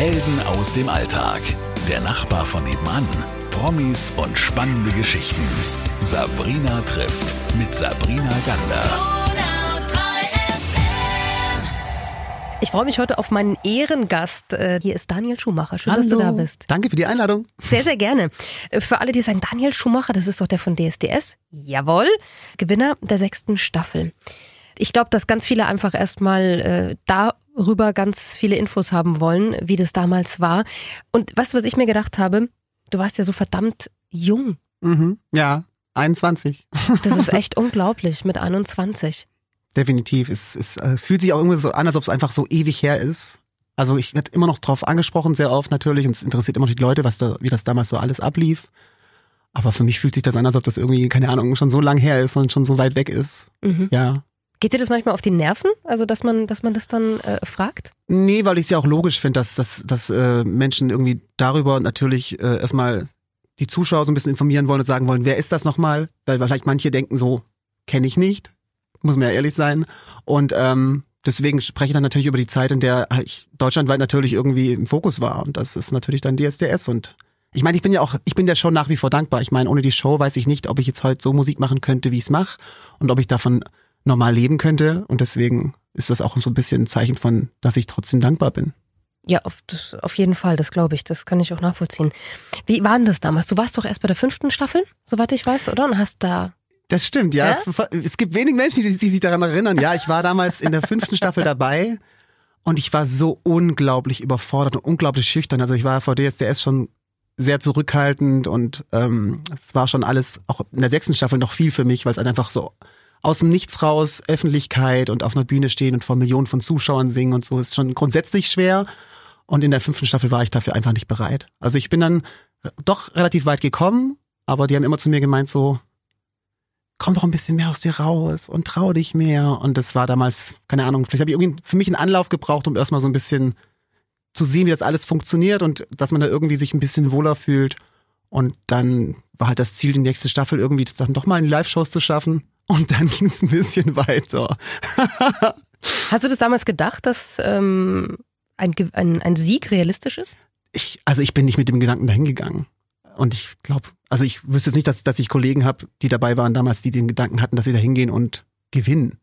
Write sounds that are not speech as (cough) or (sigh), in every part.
Helden aus dem Alltag. Der Nachbar von nebenan. Promis und spannende Geschichten. Sabrina trifft mit Sabrina Gander. Ich freue mich heute auf meinen Ehrengast. Äh, Hier ist Daniel Schumacher. Schön, dass du da bist. Danke für die Einladung. Sehr, sehr gerne. Äh, Für alle, die sagen, Daniel Schumacher, das ist doch der von DSDS. Jawohl. Gewinner der sechsten Staffel. Ich glaube, dass ganz viele einfach erstmal äh, darüber ganz viele Infos haben wollen, wie das damals war. Und du, was ich mir gedacht habe? Du warst ja so verdammt jung. Mhm. Ja, 21. Das ist echt (laughs) unglaublich mit 21. Definitiv. Es, es äh, fühlt sich auch irgendwie so an, als ob es einfach so ewig her ist. Also ich werde immer noch drauf angesprochen, sehr oft natürlich, und es interessiert immer noch die Leute, was da, wie das damals so alles ablief. Aber für mich fühlt sich das an, als ob das irgendwie, keine Ahnung, schon so lang her ist und schon so weit weg ist. Mhm. Ja. Geht dir das manchmal auf die Nerven? Also, dass man, dass man das dann äh, fragt? Nee, weil ich es ja auch logisch finde, dass, dass, dass äh, Menschen irgendwie darüber natürlich äh, erstmal die Zuschauer so ein bisschen informieren wollen und sagen wollen, wer ist das nochmal? Weil vielleicht manche denken so, kenne ich nicht, muss man ja ehrlich sein. Und ähm, deswegen spreche ich dann natürlich über die Zeit, in der ich deutschlandweit natürlich irgendwie im Fokus war. Und das ist natürlich dann DSDS. Und ich meine, ich bin ja auch, ich bin der Show nach wie vor dankbar. Ich meine, ohne die Show weiß ich nicht, ob ich jetzt heute so Musik machen könnte, wie ich es mache und ob ich davon normal leben könnte. Und deswegen ist das auch so ein bisschen ein Zeichen von, dass ich trotzdem dankbar bin. Ja, auf, das, auf jeden Fall, das glaube ich. Das kann ich auch nachvollziehen. Wie war denn das damals? Du warst doch erst bei der fünften Staffel, soweit ich weiß, oder? Und hast da. Das stimmt, ja. Ja? Es gibt wenig Menschen, die, sich daran erinnern. Ja, ich war damals in der fünften Staffel dabei und ich war so unglaublich überfordert und unglaublich schüchtern. Also ich war vor DSDS schon sehr zurückhaltend und ähm, es war schon alles, auch in der sechsten Staffel noch viel für mich, weil es einfach so aus dem Nichts raus, Öffentlichkeit und auf einer Bühne stehen und vor Millionen von Zuschauern singen und so ist schon grundsätzlich schwer. Und in der fünften Staffel war ich dafür einfach nicht bereit. Also ich bin dann doch relativ weit gekommen, aber die haben immer zu mir gemeint so, komm doch ein bisschen mehr aus dir raus und trau dich mehr. Und das war damals, keine Ahnung, vielleicht habe ich irgendwie für mich einen Anlauf gebraucht, um erstmal so ein bisschen zu sehen, wie das alles funktioniert und dass man da irgendwie sich ein bisschen wohler fühlt. Und dann war halt das Ziel, die nächste Staffel irgendwie dann doch mal in Live-Shows zu schaffen. Und dann ging es ein bisschen weiter. Hast du das damals gedacht, dass ähm, ein, ein, ein Sieg realistisch ist? Ich, also ich bin nicht mit dem Gedanken dahin gegangen. Und ich glaube, also ich wüsste jetzt nicht, dass, dass ich Kollegen habe, die dabei waren damals, die den Gedanken hatten, dass sie da hingehen und gewinnen.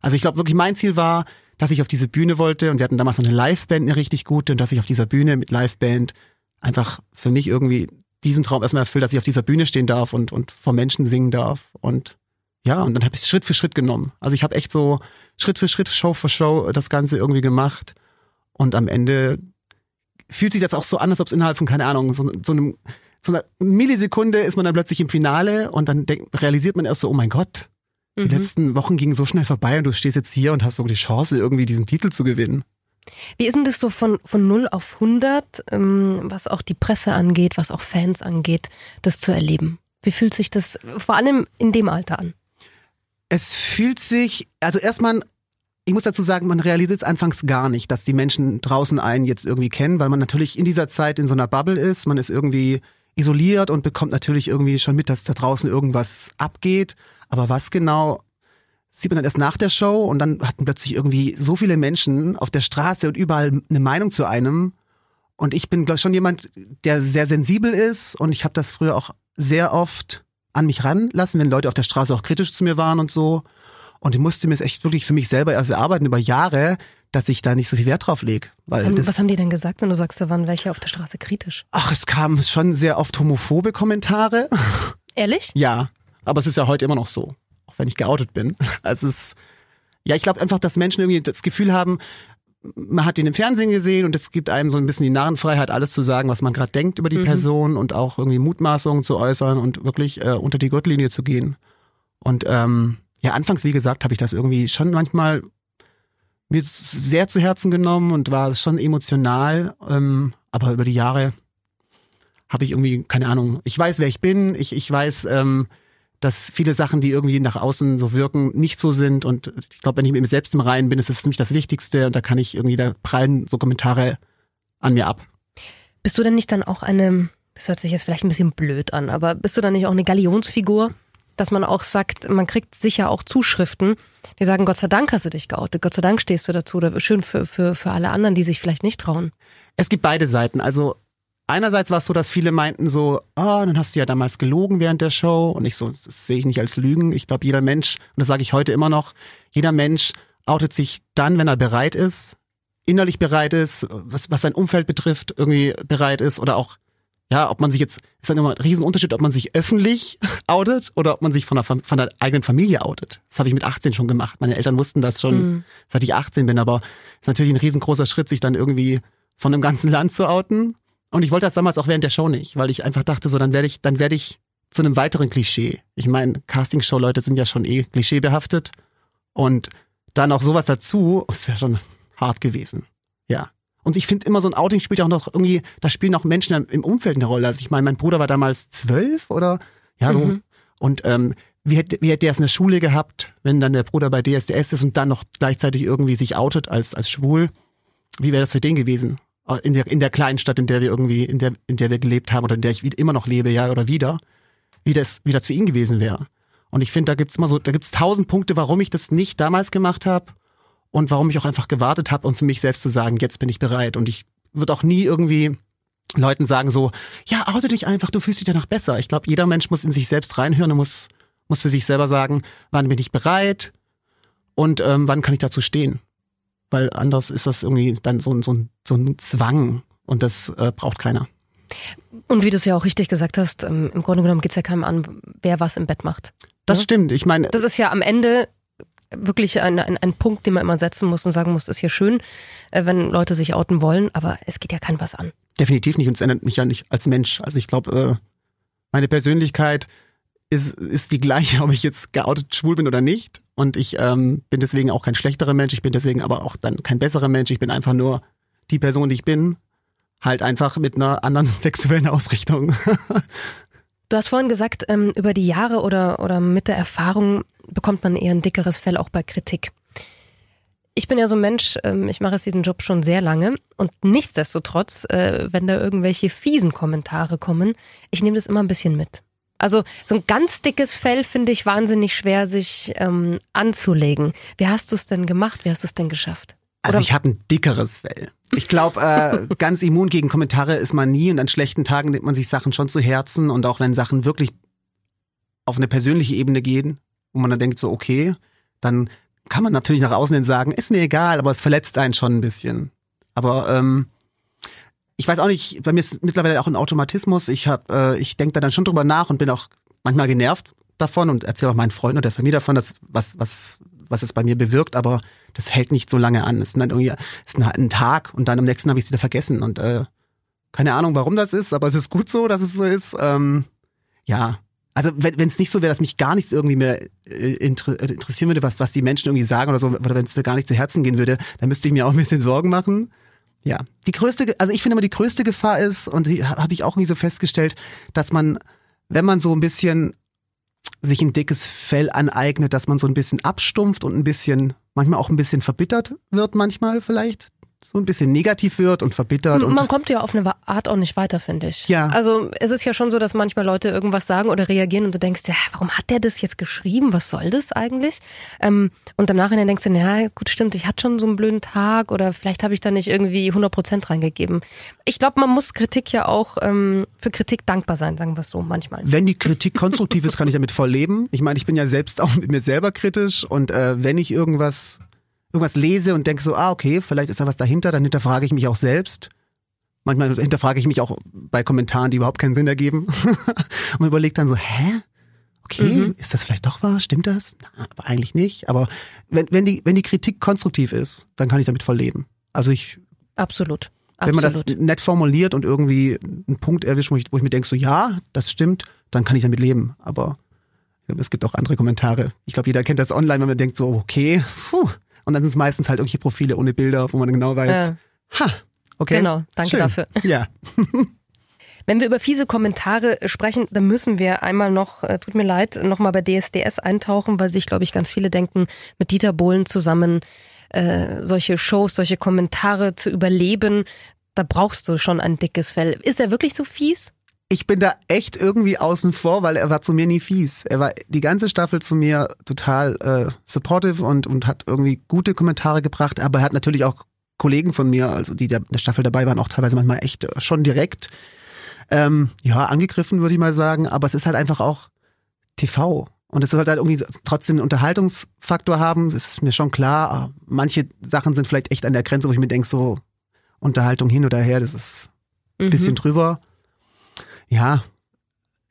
Also ich glaube wirklich, mein Ziel war, dass ich auf diese Bühne wollte und wir hatten damals noch eine Liveband, eine richtig gute, und dass ich auf dieser Bühne mit Liveband einfach für mich irgendwie diesen Traum erstmal erfüllt, dass ich auf dieser Bühne stehen darf und, und vor Menschen singen darf. Und ja, und dann habe ich es Schritt für Schritt genommen. Also ich habe echt so Schritt für Schritt, Show für Show das Ganze irgendwie gemacht. Und am Ende fühlt sich das auch so an, als ob es innerhalb von, keine Ahnung, so, so einem so einer Millisekunde ist man dann plötzlich im Finale und dann denk, realisiert man erst so, oh mein Gott, die Mhm. letzten Wochen gingen so schnell vorbei und du stehst jetzt hier und hast so die Chance, irgendwie diesen Titel zu gewinnen. Wie ist denn das so von, von 0 auf 100, ähm, was auch die Presse angeht, was auch Fans angeht, das zu erleben? Wie fühlt sich das vor allem in dem Alter an? Es fühlt sich, also erstmal, ich muss dazu sagen, man realisiert es anfangs gar nicht, dass die Menschen draußen einen jetzt irgendwie kennen, weil man natürlich in dieser Zeit in so einer Bubble ist, man ist irgendwie isoliert und bekommt natürlich irgendwie schon mit, dass da draußen irgendwas abgeht. Aber was genau, sieht man dann erst nach der Show und dann hatten plötzlich irgendwie so viele Menschen auf der Straße und überall eine Meinung zu einem. Und ich bin, glaube ich, schon jemand, der sehr sensibel ist und ich habe das früher auch sehr oft an mich ranlassen, wenn Leute auf der Straße auch kritisch zu mir waren und so. Und ich musste mir es echt wirklich für mich selber erst erarbeiten über Jahre, dass ich da nicht so viel Wert drauf lege. Was was haben die denn gesagt, wenn du sagst, da waren welche auf der Straße kritisch? ach, es kamen schon sehr oft homophobe Kommentare. Ehrlich? Ja, aber es ist ja heute immer noch so, auch wenn ich geoutet bin. Also es, ja, ich glaube einfach, dass Menschen irgendwie das Gefühl haben, man hat ihn im Fernsehen gesehen und es gibt einem so ein bisschen die Narrenfreiheit, alles zu sagen, was man gerade denkt über die Mhm. Person und auch irgendwie Mutmaßungen zu äußern und wirklich äh, unter die Gürtellinie zu gehen. Und ähm, ja, anfangs, wie gesagt, habe ich das irgendwie schon manchmal mir sehr zu Herzen genommen und war schon emotional, ähm, aber über die Jahre habe ich irgendwie, keine Ahnung, ich weiß, wer ich bin, ich, ich weiß, ähm, dass viele Sachen, die irgendwie nach außen so wirken, nicht so sind. Und ich glaube, wenn ich mit mir selbst im Reinen bin, ist das für mich das Wichtigste. Und da kann ich irgendwie, da prallen so Kommentare an mir ab. Bist du denn nicht dann auch eine, das hört sich jetzt vielleicht ein bisschen blöd an, aber bist du dann nicht auch eine Galionsfigur? Dass man auch sagt, man kriegt sicher auch Zuschriften, die sagen, Gott sei Dank hast du dich geoutet, Gott sei Dank stehst du dazu, oder schön für, für, für alle anderen, die sich vielleicht nicht trauen. Es gibt beide Seiten. Also einerseits war es so, dass viele meinten so, ah, oh, dann hast du ja damals gelogen während der Show. Und ich so, das sehe ich nicht als Lügen. Ich glaube, jeder Mensch, und das sage ich heute immer noch, jeder Mensch outet sich dann, wenn er bereit ist, innerlich bereit ist, was, was sein Umfeld betrifft, irgendwie bereit ist oder auch, ja, ob man sich jetzt, ist dann immer ein Riesenunterschied, ob man sich öffentlich (laughs) outet oder ob man sich von der, von der eigenen Familie outet. Das habe ich mit 18 schon gemacht. Meine Eltern wussten das schon, mhm. seit ich 18 bin, aber ist natürlich ein riesengroßer Schritt, sich dann irgendwie von einem ganzen Land zu outen. Und ich wollte das damals auch während der Show nicht, weil ich einfach dachte, so, dann werde ich, dann werde ich zu einem weiteren Klischee. Ich meine, Castingshow-Leute sind ja schon eh klischeebehaftet. Und dann auch sowas dazu, es wäre schon hart gewesen. Ja. Und ich finde immer, so ein Outing spielt auch noch irgendwie, da spielen auch Menschen im Umfeld eine Rolle. Also ich meine, mein Bruder war damals zwölf oder ja, so. Mhm. Und ähm, wie hätte, wie hätte der es in der Schule gehabt, wenn dann der Bruder bei DSDS ist und dann noch gleichzeitig irgendwie sich outet als, als schwul? Wie wäre das für den gewesen? In der, in der kleinen Stadt, in der wir irgendwie, in der, in der wir gelebt haben oder in der ich immer noch lebe, ja, oder wieder, wie das, wie das für ihn gewesen wäre. Und ich finde, da gibt's immer so, da gibt's tausend Punkte, warum ich das nicht damals gemacht habe und warum ich auch einfach gewartet habe, um für mich selbst zu sagen, jetzt bin ich bereit. Und ich würde auch nie irgendwie Leuten sagen so, ja, oute dich einfach, du fühlst dich danach besser. Ich glaube, jeder Mensch muss in sich selbst reinhören und muss, muss für sich selber sagen, wann bin ich bereit und ähm, wann kann ich dazu stehen. Weil anders ist das irgendwie dann so, so, so ein Zwang und das äh, braucht keiner. Und wie du es ja auch richtig gesagt hast, ähm, im Grunde genommen geht es ja keinem an, wer was im Bett macht. Das ja? stimmt. Ich meine. Das ist ja am Ende wirklich ein, ein, ein Punkt, den man immer setzen muss und sagen muss, ist hier schön, äh, wenn Leute sich outen wollen, aber es geht ja kein was an. Definitiv nicht und es ändert mich ja nicht als Mensch. Also ich glaube, äh, meine Persönlichkeit ist, ist die gleiche, (laughs) ob ich jetzt geoutet schwul bin oder nicht. Und ich ähm, bin deswegen auch kein schlechterer Mensch, ich bin deswegen aber auch dann kein besserer Mensch. Ich bin einfach nur die Person, die ich bin. Halt einfach mit einer anderen (laughs) sexuellen Ausrichtung. (laughs) Du hast vorhin gesagt, ähm, über die Jahre oder, oder mit der Erfahrung bekommt man eher ein dickeres Fell auch bei Kritik. Ich bin ja so ein Mensch, ähm, ich mache jetzt diesen Job schon sehr lange und nichtsdestotrotz, äh, wenn da irgendwelche fiesen Kommentare kommen, ich nehme das immer ein bisschen mit. Also so ein ganz dickes Fell finde ich wahnsinnig schwer, sich ähm, anzulegen. Wie hast du es denn gemacht? Wie hast du es denn geschafft? Also ich habe ein dickeres Fell. Ich glaube, äh, (laughs) ganz immun gegen Kommentare ist man nie und an schlechten Tagen nimmt man sich Sachen schon zu Herzen und auch wenn Sachen wirklich auf eine persönliche Ebene gehen, wo man dann denkt so, okay, dann kann man natürlich nach außen hin sagen, ist mir egal, aber es verletzt einen schon ein bisschen. Aber ähm, ich weiß auch nicht, bei mir ist mittlerweile auch ein Automatismus. Ich hab, äh, ich denke da dann schon drüber nach und bin auch manchmal genervt davon und erzähle auch meinen Freunden oder der Familie davon, dass was was was es bei mir bewirkt, aber das hält nicht so lange an. Es ist dann irgendwie es ist ein Tag und dann am nächsten habe ich es wieder vergessen und äh, keine Ahnung, warum das ist, aber es ist gut so, dass es so ist. Ähm, ja, also wenn es nicht so wäre, dass mich gar nichts irgendwie mehr äh, inter äh, interessieren würde, was was die Menschen irgendwie sagen oder so, oder wenn es mir gar nicht zu Herzen gehen würde, dann müsste ich mir auch ein bisschen Sorgen machen. Ja, die größte, also ich finde immer die größte Gefahr ist und die habe ich auch irgendwie so festgestellt, dass man, wenn man so ein bisschen sich ein dickes Fell aneignet, dass man so ein bisschen abstumpft und ein bisschen, manchmal auch ein bisschen verbittert wird, manchmal vielleicht so ein bisschen negativ wird und verbittert. Und Man kommt ja auf eine Art auch nicht weiter, finde ich. Ja. Also es ist ja schon so, dass manchmal Leute irgendwas sagen oder reagieren und du denkst, ja, warum hat der das jetzt geschrieben? Was soll das eigentlich? Ähm, und im Nachhinein denkst du, ja, gut, stimmt, ich hatte schon so einen blöden Tag oder vielleicht habe ich da nicht irgendwie 100 Prozent reingegeben. Ich glaube, man muss Kritik ja auch ähm, für Kritik dankbar sein, sagen wir es so manchmal. Wenn die Kritik konstruktiv ist, kann ich damit voll leben. Ich meine, ich bin ja selbst auch mit mir selber kritisch und äh, wenn ich irgendwas irgendwas lese und denke so, ah, okay, vielleicht ist da was dahinter, dann hinterfrage ich mich auch selbst. Manchmal hinterfrage ich mich auch bei Kommentaren, die überhaupt keinen Sinn ergeben. (laughs) und überlege dann so, hä? Okay, mhm. ist das vielleicht doch wahr? Stimmt das? Na, aber eigentlich nicht. Aber wenn, wenn, die, wenn die Kritik konstruktiv ist, dann kann ich damit voll leben. Also ich. Absolut. Wenn man das nett formuliert und irgendwie einen Punkt erwischt, wo ich, wo ich mir denke, so ja, das stimmt, dann kann ich damit leben. Aber es gibt auch andere Kommentare. Ich glaube, jeder kennt das online, wenn man denkt so, okay, puh, und dann sind es meistens halt irgendwelche Profile ohne Bilder, wo man genau weiß, ja. ha, okay. Genau, danke schön. dafür. (laughs) Ja. Wenn wir über fiese Kommentare sprechen, dann müssen wir einmal noch, äh, tut mir leid, nochmal bei DSDS eintauchen, weil sich, glaube ich, ganz viele denken, mit Dieter Bohlen zusammen äh, solche Shows, solche Kommentare zu überleben, da brauchst du schon ein dickes Fell. Ist er wirklich so fies? Ich bin da echt irgendwie außen vor, weil er war zu mir nie fies. Er war die ganze Staffel zu mir total äh, supportive und, und hat irgendwie gute Kommentare gebracht, aber er hat natürlich auch Kollegen von mir, also die der, der Staffel dabei waren, auch teilweise manchmal echt schon direkt ähm, ja angegriffen, würde ich mal sagen. Aber es ist halt einfach auch TV. Und es sollte halt irgendwie trotzdem einen Unterhaltungsfaktor haben. Das ist mir schon klar. Manche Sachen sind vielleicht echt an der Grenze, wo ich mir denke, so Unterhaltung hin oder her, das ist ein bisschen Mhm. drüber. Ja,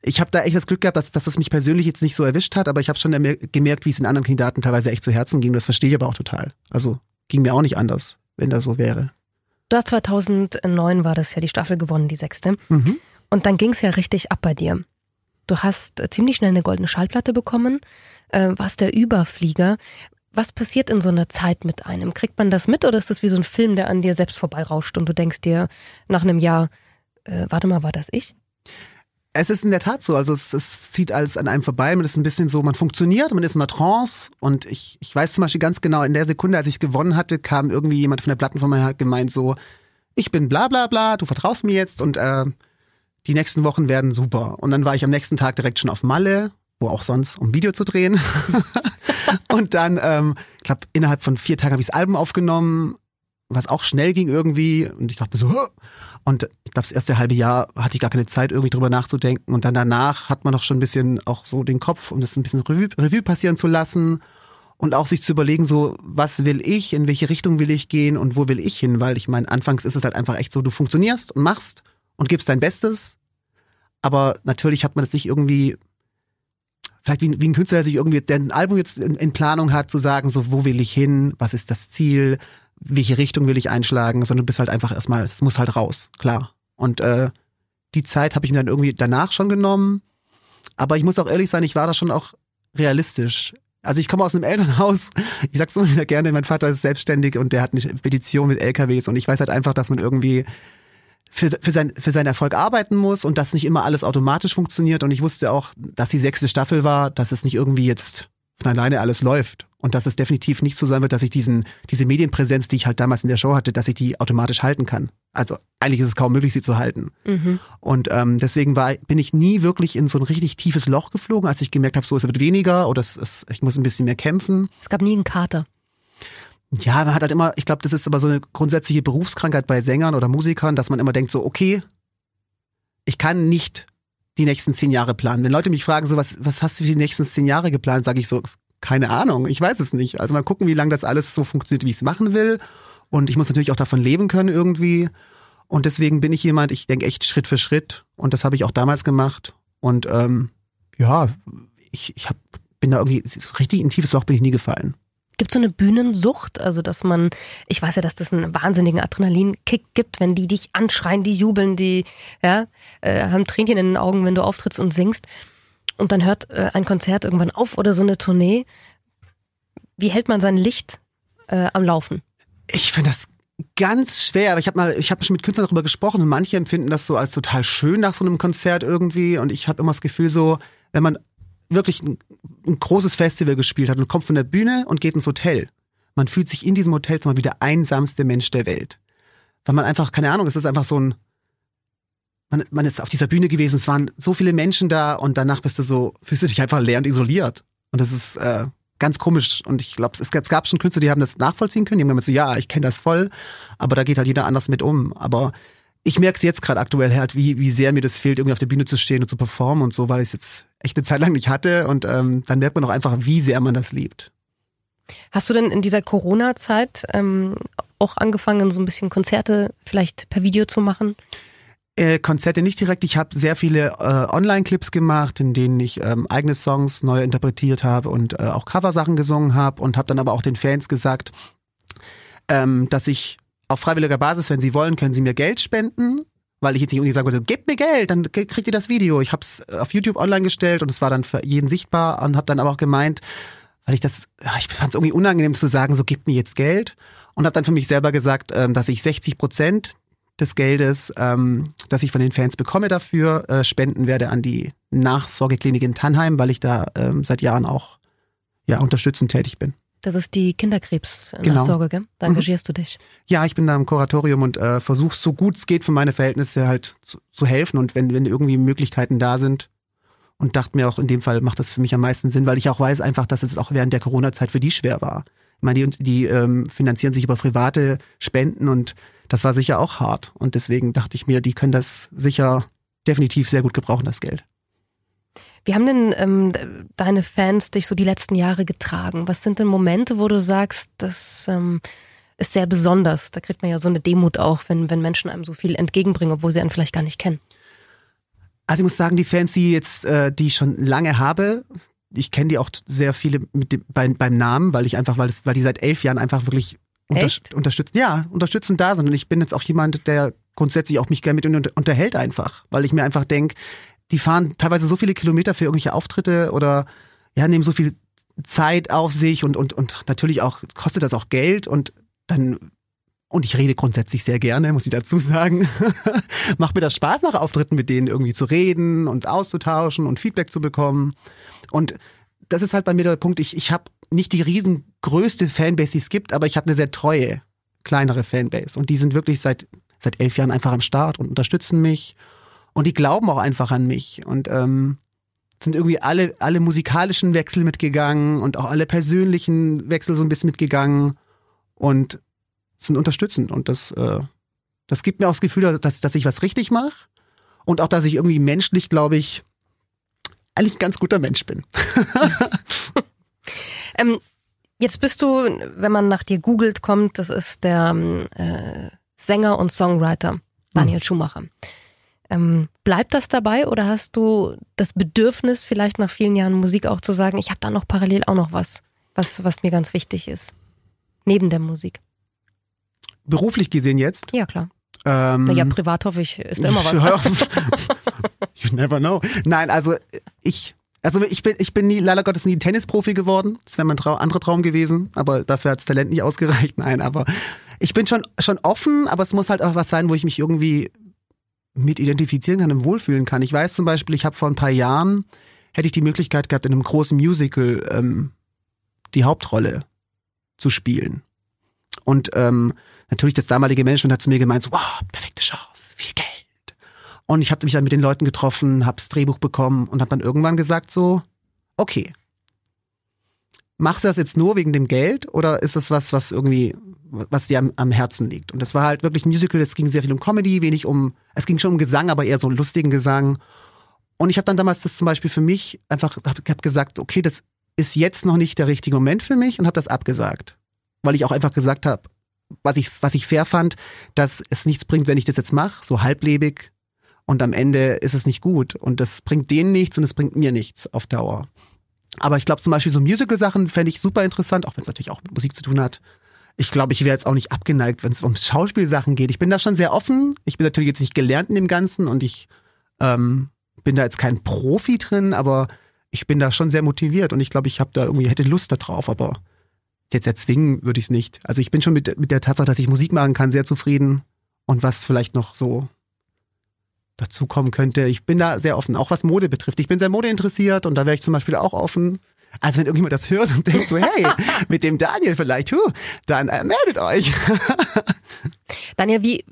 ich habe da echt das Glück gehabt, dass, dass das mich persönlich jetzt nicht so erwischt hat, aber ich habe schon emer- gemerkt, wie es den anderen Kandidaten teilweise echt zu Herzen ging. Das verstehe ich aber auch total. Also ging mir auch nicht anders, wenn das so wäre. Du hast 2009 war das ja die Staffel gewonnen, die sechste. Mhm. Und dann ging es ja richtig ab bei dir. Du hast äh, ziemlich schnell eine goldene Schallplatte bekommen, äh, warst der Überflieger. Was passiert in so einer Zeit mit einem? Kriegt man das mit oder ist das wie so ein Film, der an dir selbst vorbeirauscht und du denkst dir nach einem Jahr, äh, warte mal, war das ich? Es ist in der Tat so, also es, es zieht alles an einem vorbei, man ist ein bisschen so, man funktioniert, man ist in einer Trance und ich, ich weiß zum Beispiel ganz genau, in der Sekunde, als ich gewonnen hatte, kam irgendwie jemand von der Plattenfirma her hat gemeint so, ich bin bla bla bla, du vertraust mir jetzt und äh, die nächsten Wochen werden super. Und dann war ich am nächsten Tag direkt schon auf Malle, wo auch sonst, um Video zu drehen. (laughs) und dann, ähm, ich glaube, innerhalb von vier Tagen habe ich das Album aufgenommen, was auch schnell ging irgendwie. Und ich dachte mir so, "Hä?" und ich glaube, das erste halbe Jahr hatte ich gar keine Zeit, irgendwie drüber nachzudenken. Und dann danach hat man noch schon ein bisschen auch so den Kopf, um das ein bisschen Revue, Revue passieren zu lassen. Und auch sich zu überlegen, so, was will ich, in welche Richtung will ich gehen und wo will ich hin? Weil ich meine, anfangs ist es halt einfach echt so, du funktionierst und machst und gibst dein Bestes. Aber natürlich hat man das nicht irgendwie, vielleicht wie, wie ein Künstler, der sich irgendwie, der ein Album jetzt in, in Planung hat, zu sagen, so, wo will ich hin? Was ist das Ziel? Welche Richtung will ich einschlagen? Sondern du bist halt einfach erstmal, es muss halt raus, klar. Und äh, die Zeit habe ich mir dann irgendwie danach schon genommen. Aber ich muss auch ehrlich sein, ich war da schon auch realistisch. Also ich komme aus einem Elternhaus, (laughs) ich sag's immer wieder gerne, mein Vater ist selbstständig und der hat eine Petition mit LKWs und ich weiß halt einfach, dass man irgendwie für, für, sein, für seinen Erfolg arbeiten muss und dass nicht immer alles automatisch funktioniert. Und ich wusste auch, dass die sechste Staffel war, dass es nicht irgendwie jetzt von alleine alles läuft. Und dass es definitiv nicht so sein wird, dass ich diesen, diese Medienpräsenz, die ich halt damals in der Show hatte, dass ich die automatisch halten kann. Also eigentlich ist es kaum möglich, sie zu halten. Mhm. Und ähm, deswegen war, bin ich nie wirklich in so ein richtig tiefes Loch geflogen, als ich gemerkt habe, so es wird weniger oder es, es, ich muss ein bisschen mehr kämpfen. Es gab nie einen Kater. Ja, man hat halt immer, ich glaube, das ist aber so eine grundsätzliche Berufskrankheit bei Sängern oder Musikern, dass man immer denkt so, okay, ich kann nicht die nächsten zehn Jahre planen. Wenn Leute mich fragen, so was, was hast du für die nächsten zehn Jahre geplant, sage ich so, keine Ahnung, ich weiß es nicht. Also mal gucken, wie lange das alles so funktioniert, wie ich es machen will. Und ich muss natürlich auch davon leben können irgendwie. Und deswegen bin ich jemand, ich denke echt Schritt für Schritt. Und das habe ich auch damals gemacht. Und ähm, ja, ich, ich hab, bin da irgendwie, richtig in tiefes Loch bin ich nie gefallen. Gibt so eine Bühnensucht, also dass man, ich weiß ja, dass das einen wahnsinnigen Adrenalinkick gibt, wenn die dich anschreien, die jubeln, die ja, äh, haben Tränchen in den Augen, wenn du auftrittst und singst. Und dann hört äh, ein Konzert irgendwann auf oder so eine Tournee. Wie hält man sein Licht äh, am Laufen? Ich finde das ganz schwer, aber ich habe mal, ich habe schon mit Künstlern darüber gesprochen und manche empfinden das so als total schön nach so einem Konzert irgendwie und ich habe immer das Gefühl so, wenn man wirklich ein, ein großes Festival gespielt hat und kommt von der Bühne und geht ins Hotel, man fühlt sich in diesem Hotelzimmer wie der einsamste Mensch der Welt, weil man einfach keine Ahnung, es ist einfach so ein man, man ist auf dieser Bühne gewesen, es waren so viele Menschen da und danach bist du so, fühlst du dich einfach leer und isoliert. Und das ist äh, ganz komisch. Und ich glaube, es, es gab schon Künstler, die haben das nachvollziehen können. Die haben gesagt, so, ja, ich kenne das voll, aber da geht halt jeder anders mit um. Aber ich merke es jetzt gerade aktuell halt, wie, wie sehr mir das fehlt, irgendwie auf der Bühne zu stehen und zu performen und so, weil ich es jetzt echt eine Zeit lang nicht hatte. Und ähm, dann merkt man auch einfach, wie sehr man das liebt. Hast du denn in dieser Corona-Zeit ähm, auch angefangen, so ein bisschen Konzerte vielleicht per Video zu machen? Äh, Konzerte nicht direkt. Ich habe sehr viele äh, Online-Clips gemacht, in denen ich ähm, eigene Songs neu interpretiert habe und äh, auch Coversachen gesungen habe und habe dann aber auch den Fans gesagt, ähm, dass ich auf freiwilliger Basis, wenn sie wollen, können sie mir Geld spenden, weil ich jetzt nicht irgendwie sagen würde, gebt mir Geld, dann kriegt ihr das Video. Ich habe es auf YouTube online gestellt und es war dann für jeden sichtbar und habe dann aber auch gemeint, weil ich das, ich fand es irgendwie unangenehm zu sagen, so gebt mir jetzt Geld und habe dann für mich selber gesagt, ähm, dass ich 60 Prozent des Geldes, ähm, das ich von den Fans bekomme dafür, äh, spenden werde an die Nachsorgeklinik in Tannheim, weil ich da ähm, seit Jahren auch ja unterstützend tätig bin. Das ist die Kinderkrebsnachsorge, gell? Da Mhm. engagierst du dich. Ja, ich bin da im Kuratorium und äh, versuche so gut es geht für meine Verhältnisse halt zu, zu helfen und wenn, wenn irgendwie Möglichkeiten da sind und dachte mir auch in dem Fall macht das für mich am meisten Sinn, weil ich auch weiß einfach, dass es auch während der Corona-Zeit für die schwer war. Ich meine, die, die ähm, finanzieren sich über private Spenden und das war sicher auch hart. Und deswegen dachte ich mir, die können das sicher definitiv sehr gut gebrauchen, das Geld. Wie haben denn ähm, deine Fans dich so die letzten Jahre getragen? Was sind denn Momente, wo du sagst, das ähm, ist sehr besonders? Da kriegt man ja so eine Demut auch, wenn, wenn Menschen einem so viel entgegenbringen, obwohl sie einen vielleicht gar nicht kennen. Also ich muss sagen, die Fans, die jetzt, äh, die ich schon lange habe, ich kenne die auch sehr viele mit dem, bei, beim Namen, weil ich einfach, weil, es, weil die seit elf Jahren einfach wirklich unter, unterstützen, ja, unterstützend da sind. Und ich bin jetzt auch jemand, der grundsätzlich auch mich gerne mit ihnen unterhält einfach, weil ich mir einfach denke, die fahren teilweise so viele Kilometer für irgendwelche Auftritte oder ja, nehmen so viel Zeit auf sich und, und, und natürlich auch, kostet das auch Geld und dann und ich rede grundsätzlich sehr gerne, muss ich dazu sagen. (laughs) Macht mir das Spaß, nach Auftritten mit denen irgendwie zu reden und auszutauschen und Feedback zu bekommen. Und das ist halt bei mir der Punkt, ich, ich habe nicht die riesengrößte Fanbase, die es gibt, aber ich habe eine sehr treue, kleinere Fanbase. Und die sind wirklich seit, seit elf Jahren einfach am Start und unterstützen mich. Und die glauben auch einfach an mich. Und ähm, sind irgendwie alle, alle musikalischen Wechsel mitgegangen und auch alle persönlichen Wechsel so ein bisschen mitgegangen und sind unterstützend. Und das, äh, das gibt mir auch das Gefühl, dass, dass ich was richtig mache. Und auch, dass ich irgendwie menschlich, glaube ich, eigentlich ein ganz guter Mensch bin. (laughs) ähm, jetzt bist du, wenn man nach dir googelt, kommt, das ist der äh, Sänger und Songwriter Daniel hm. Schumacher. Ähm, bleibt das dabei oder hast du das Bedürfnis, vielleicht nach vielen Jahren Musik auch zu sagen, ich habe da noch parallel auch noch was, was, was mir ganz wichtig ist, neben der Musik? Beruflich gesehen jetzt? Ja, klar. Ähm, naja, privat hoffe ich, ist da immer was. (laughs) you never know. Nein, also ich, also ich bin, ich bin nie, leider Gottes nie Tennisprofi geworden. Das wäre mein Traum, anderer Traum gewesen, aber dafür hat das Talent nicht ausgereicht. (laughs) Nein, aber ich bin schon, schon offen, aber es muss halt auch was sein, wo ich mich irgendwie mit identifizieren kann und wohlfühlen kann. Ich weiß zum Beispiel, ich habe vor ein paar Jahren, hätte ich die Möglichkeit gehabt, in einem großen Musical ähm, die Hauptrolle zu spielen. Und ähm, natürlich das damalige Management hat zu mir gemeint, so, wow, perfekte Chance, viel Geld. Und ich habe mich dann mit den Leuten getroffen, habe das Drehbuch bekommen und habe dann irgendwann gesagt so, okay, machst du das jetzt nur wegen dem Geld oder ist das was, was irgendwie, was dir am, am Herzen liegt? Und das war halt wirklich ein Musical, es ging sehr viel um Comedy, wenig um, es ging schon um Gesang, aber eher so lustigen Gesang. Und ich habe dann damals das zum Beispiel für mich einfach, habe hab gesagt, okay, das ist jetzt noch nicht der richtige Moment für mich und habe das abgesagt. Weil ich auch einfach gesagt habe, was ich, was ich fair fand, dass es nichts bringt, wenn ich das jetzt mache, so halblebig und am Ende ist es nicht gut und das bringt denen nichts und es bringt mir nichts auf Dauer. Aber ich glaube zum Beispiel so Musical-Sachen fände ich super interessant, auch wenn es natürlich auch mit Musik zu tun hat. Ich glaube, ich wäre jetzt auch nicht abgeneigt, wenn es um Schauspielsachen geht. Ich bin da schon sehr offen. Ich bin natürlich jetzt nicht gelernt in dem Ganzen und ich ähm, bin da jetzt kein Profi drin, aber ich bin da schon sehr motiviert und ich glaube, ich habe da irgendwie hätte Lust darauf, aber jetzt erzwingen würde ich es nicht. Also ich bin schon mit, mit der Tatsache, dass ich Musik machen kann, sehr zufrieden. Und was vielleicht noch so dazu kommen könnte, ich bin da sehr offen, auch was Mode betrifft. Ich bin sehr modeinteressiert und da wäre ich zum Beispiel auch offen. Also wenn irgendjemand das hört und denkt so, hey, (laughs) mit dem Daniel vielleicht, huh, dann äh, meldet euch. (laughs) Daniel, wie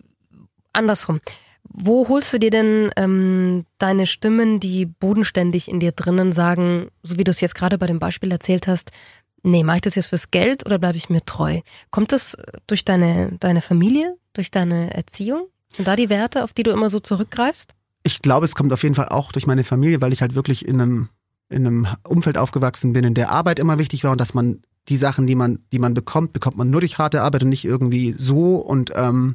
andersrum. Wo holst du dir denn ähm, deine Stimmen, die bodenständig in dir drinnen sagen, so wie du es jetzt gerade bei dem Beispiel erzählt hast, nee, mache ich das jetzt fürs Geld oder bleibe ich mir treu? Kommt das durch deine, deine Familie, durch deine Erziehung? Sind da die Werte, auf die du immer so zurückgreifst? Ich glaube, es kommt auf jeden Fall auch durch meine Familie, weil ich halt wirklich in einem, in einem Umfeld aufgewachsen bin, in der Arbeit immer wichtig war und dass man die Sachen, die man, die man bekommt, bekommt man nur durch harte Arbeit und nicht irgendwie so. Und ähm,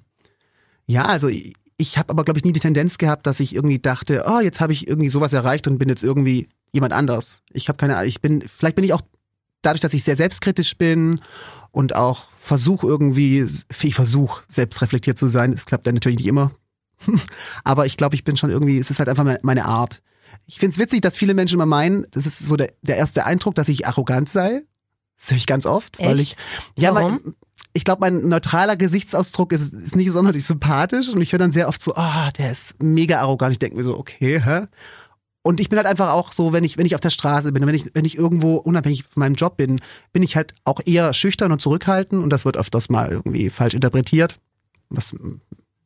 ja, also ich, ich habe aber, glaube ich, nie die Tendenz gehabt, dass ich irgendwie dachte, oh, jetzt habe ich irgendwie sowas erreicht und bin jetzt irgendwie jemand anders. Ich habe keine Ahnung, ich bin, vielleicht bin ich auch dadurch, dass ich sehr selbstkritisch bin und auch versuche irgendwie, ich versuche selbstreflektiert zu sein, es klappt dann natürlich nicht immer, (laughs) aber ich glaube, ich bin schon irgendwie, es ist halt einfach meine Art. Ich finde es witzig, dass viele Menschen immer meinen, das ist so der, der erste Eindruck, dass ich arrogant sei. Das höre ich ganz oft, Echt? weil ich ja, Warum? Mein, ich glaube, mein neutraler Gesichtsausdruck ist, ist nicht sonderlich sympathisch und ich höre dann sehr oft so, ah, oh, der ist mega arrogant. Ich denke mir so, okay, hä? Und ich bin halt einfach auch so, wenn ich, wenn ich auf der Straße bin, wenn ich, wenn ich irgendwo unabhängig von meinem Job bin, bin ich halt auch eher schüchtern und zurückhaltend und das wird öfters mal irgendwie falsch interpretiert. Das,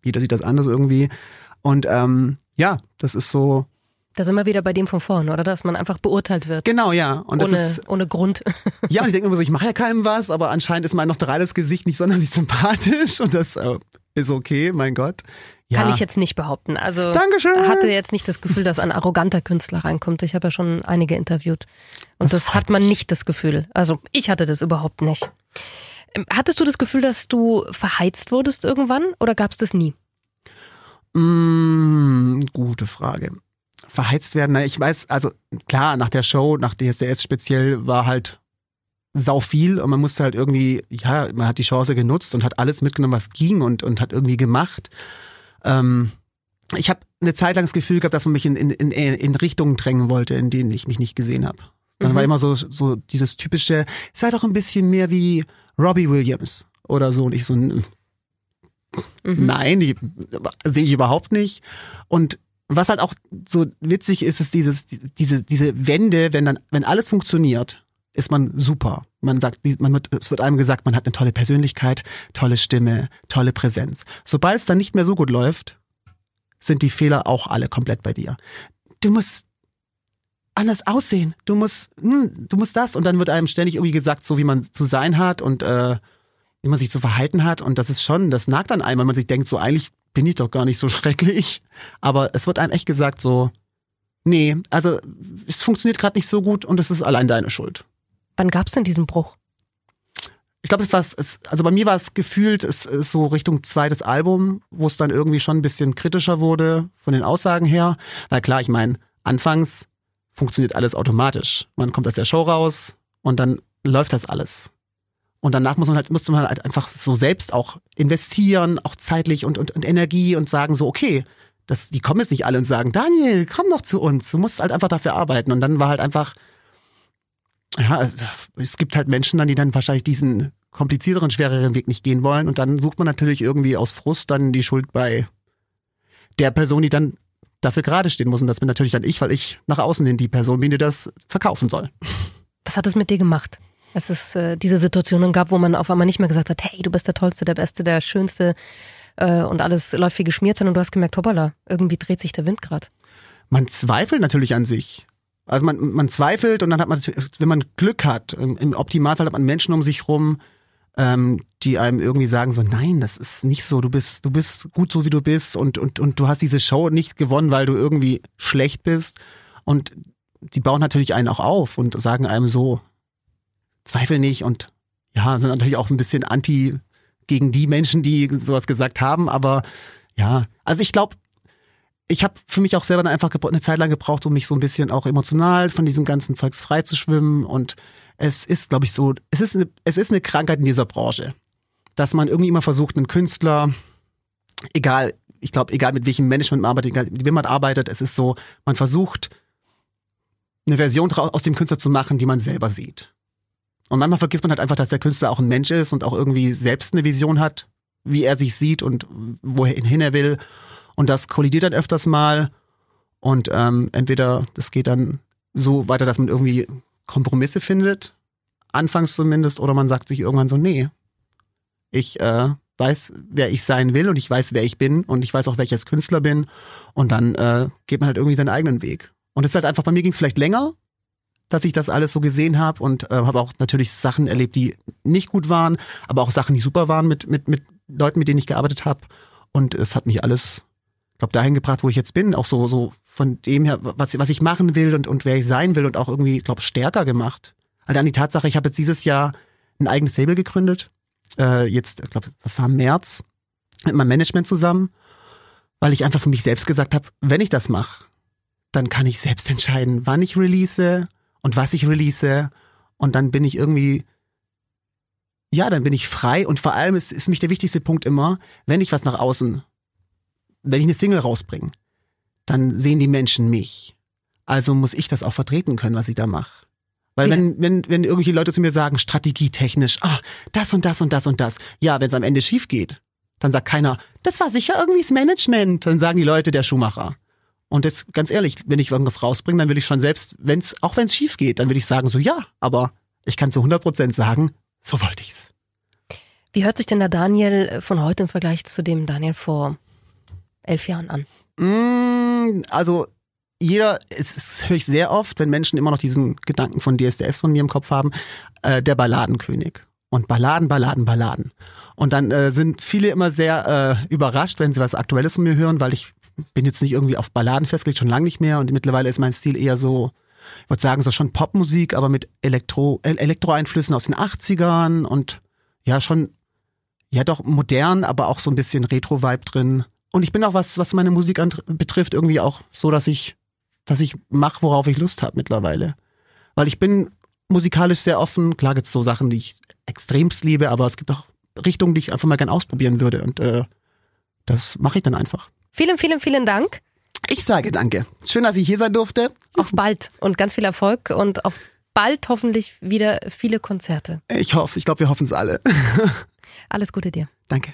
jeder sieht das anders irgendwie. Und ähm, ja, das ist so, Da sind wir wieder bei dem von vorn, oder? Dass man einfach beurteilt wird. Genau, ja. Und das ohne, ist, ohne Grund. ja, und ich denke immer so, ich mache ja keinem was, aber anscheinend ist mein noch reines Gesicht nicht sonderlich (laughs) sympathisch und das äh, ist okay, mein Gott. Ja. Kann ich jetzt nicht behaupten. Also Dankeschön. hatte jetzt nicht das Gefühl, dass ein arroganter Künstler reinkommt. Ich habe ja schon einige interviewt. Und das, Das hat man nicht das Gefühl. Also ich hatte das überhaupt nicht. Ähm, Hattest du das Gefühl, dass du verheizt wurdest irgendwann oder gab es das nie? Mm, gute Frage. Verheizt werden, na, ich weiß, also klar, nach der Show, nach DSDS speziell, war halt sau viel und man musste halt irgendwie, ja, man hat die Chance genutzt und hat alles mitgenommen, was ging und, und hat irgendwie gemacht. Ähm, ich habe eine Zeit lang das Gefühl gehabt, dass man mich in, in, in, in Richtungen drängen wollte, in denen ich mich nicht gesehen habe. Dann Mhm. war immer so, so dieses typische, sei doch ein bisschen mehr wie Robbie Williams oder so. Und ich so, Mhm. nein, die sehe ich überhaupt nicht. Und was halt auch so witzig ist, ist dieses, diese, diese Wende, wenn dann, wenn alles funktioniert, ist man super. Man sagt, man wird, es wird einem gesagt, man hat eine tolle Persönlichkeit, tolle Stimme, tolle Präsenz. Sobald es dann nicht mehr so gut läuft, sind die Fehler auch alle komplett bei dir. Du musst anders aussehen. Du musst, hm, du musst das. Und dann wird einem ständig irgendwie gesagt, so wie man zu sein hat und äh, wie man sich zu verhalten hat. Und das ist schon, das nagt an einem, wenn man sich denkt, so eigentlich bin ich doch gar nicht so (laughs) schrecklich. Aber es wird einem echt gesagt, so, nee, also es funktioniert gerade nicht so gut und es ist allein deine Schuld. Wann gab es denn diesen Bruch? Ich glaube, es war es, also bei mir war es gefühlt, es ist so Richtung zweites Album, wo es dann irgendwie schon ein bisschen kritischer wurde von den Aussagen her. Weil klar, ich meine, anfangs funktioniert alles automatisch. Man kommt aus der Show raus und dann läuft das alles. Und danach muss man halt, musste man halt einfach so selbst auch investieren, auch zeitlich und, und, und Energie und sagen so, okay, das, die kommen jetzt nicht alle und sagen, Daniel, komm doch zu uns. Du musst halt einfach dafür arbeiten. Und dann war halt einfach, ja, also, es gibt halt Menschen dann, die dann wahrscheinlich diesen komplizierteren, schwereren Weg nicht gehen wollen. Und dann sucht man natürlich irgendwie aus Frust dann die Schuld bei der Person, die dann dafür gerade stehen muss. Und das bin natürlich dann ich, weil ich nach außen hin die Person bin, die das verkaufen soll. Was hat es mit dir gemacht? Als es äh, diese Situationen gab, wo man auf einmal nicht mehr gesagt hat, hey, du bist der Tollste, der Beste, der Schönste äh, und alles läuft wie geschmiert, sondern du hast gemerkt, hoppala, irgendwie dreht sich der Wind gerade. Man zweifelt natürlich an sich. Also man, man zweifelt und dann hat man, wenn man Glück hat, im, im Optimalfall hat man Menschen um sich rum, ähm, die einem irgendwie sagen so, nein, das ist nicht so, du bist, du bist gut so wie du bist und, und, und du hast diese Show nicht gewonnen, weil du irgendwie schlecht bist. Und die bauen natürlich einen auch auf und sagen einem so, zweifel nicht und ja, sind natürlich auch so ein bisschen anti gegen die Menschen, die sowas gesagt haben, aber ja, also ich glaube, ich habe für mich auch selber einfach eine Zeit lang gebraucht, um mich so ein bisschen auch emotional von diesem ganzen Zeugs frei zu schwimmen. Und es ist, glaube ich, so, es ist, eine, es ist eine Krankheit in dieser Branche, dass man irgendwie immer versucht, einen Künstler, egal, ich glaube, egal mit welchem Management man arbeitet, egal mit wem man arbeitet, es ist so, man versucht, eine Version aus dem Künstler zu machen, die man selber sieht. Und manchmal vergisst man halt einfach, dass der Künstler auch ein Mensch ist und auch irgendwie selbst eine Vision hat, wie er sich sieht und wohin er will. Und das kollidiert dann öfters mal. Und ähm, entweder das geht dann so weiter, dass man irgendwie Kompromisse findet, anfangs zumindest, oder man sagt sich irgendwann so, nee, ich äh, weiß, wer ich sein will und ich weiß, wer ich bin und ich weiß auch, als Künstler bin. Und dann äh, geht man halt irgendwie seinen eigenen Weg. Und es ist halt einfach, bei mir ging es vielleicht länger, dass ich das alles so gesehen habe und äh, habe auch natürlich Sachen erlebt, die nicht gut waren, aber auch Sachen, die super waren mit, mit, mit Leuten, mit denen ich gearbeitet habe. Und es hat mich alles, glaube dahin gebracht, wo ich jetzt bin, auch so, so von dem her, was, was ich machen will und, und wer ich sein will und auch irgendwie, glaube stärker gemacht. Also an die Tatsache, ich habe jetzt dieses Jahr ein eigenes Label gegründet. Äh, jetzt, ich glaube, was war im März, mit meinem Management zusammen, weil ich einfach für mich selbst gesagt habe, wenn ich das mache, dann kann ich selbst (laughs) entscheiden, wann ich release und was ich release. Und dann bin ich irgendwie, ja, dann bin ich frei. Und vor allem ist, ist mich der wichtigste Punkt immer, wenn ich was nach außen, wenn ich eine Single rausbringe, dann sehen die Menschen mich. Also muss ich das auch vertreten können, was ich da mache. Weil Ja. wenn, wenn, wenn irgendwelche Leute zu mir sagen, strategietechnisch, ah, das und das und das und das, ja, wenn es am Ende schief geht, dann sagt keiner, das war sicher irgendwie das Management. Dann sagen die Leute, der Schuhmacher. Und jetzt ganz ehrlich, wenn ich irgendwas rausbringe, dann will ich schon selbst, wenn's, auch wenn es schief geht, dann will ich sagen, so ja, aber ich kann zu 100% sagen, so wollte ich's. Wie hört sich denn der Daniel von heute im Vergleich zu dem Daniel vor elf Jahren an? Mm, also jeder, es, es höre ich sehr oft, wenn Menschen immer noch diesen Gedanken von DSDS von mir im Kopf haben, äh, der Balladenkönig. Und Balladen, Balladen, Balladen. Und dann äh, sind viele immer sehr äh, überrascht, wenn sie was Aktuelles von mir hören, weil ich bin jetzt nicht irgendwie auf Balladen festgelegt, schon lange nicht mehr. Und mittlerweile ist mein Stil eher so, ich würde sagen, so schon Popmusik, aber mit Elektro, Elektroeinflüssen aus den 80ern und ja, schon, ja doch modern, aber auch so ein bisschen Retro-Vibe drin. Und ich bin auch, was, was meine Musik betrifft, irgendwie auch so, dass ich, dass ich mache, worauf ich Lust habe mittlerweile. Weil ich bin musikalisch sehr offen. Klar gibt's so Sachen, die ich extremst liebe, aber es gibt auch Richtungen, die ich einfach mal gern ausprobieren würde. Und äh, das mache ich dann einfach. Vielen, vielen, vielen Dank. Ich sage danke. Schön, dass ich hier sein durfte. Auf bald und ganz viel Erfolg und auf bald hoffentlich wieder viele Konzerte. Ich hoffe, ich glaube, wir hoffen es alle. (laughs) Alles Gute dir. Danke.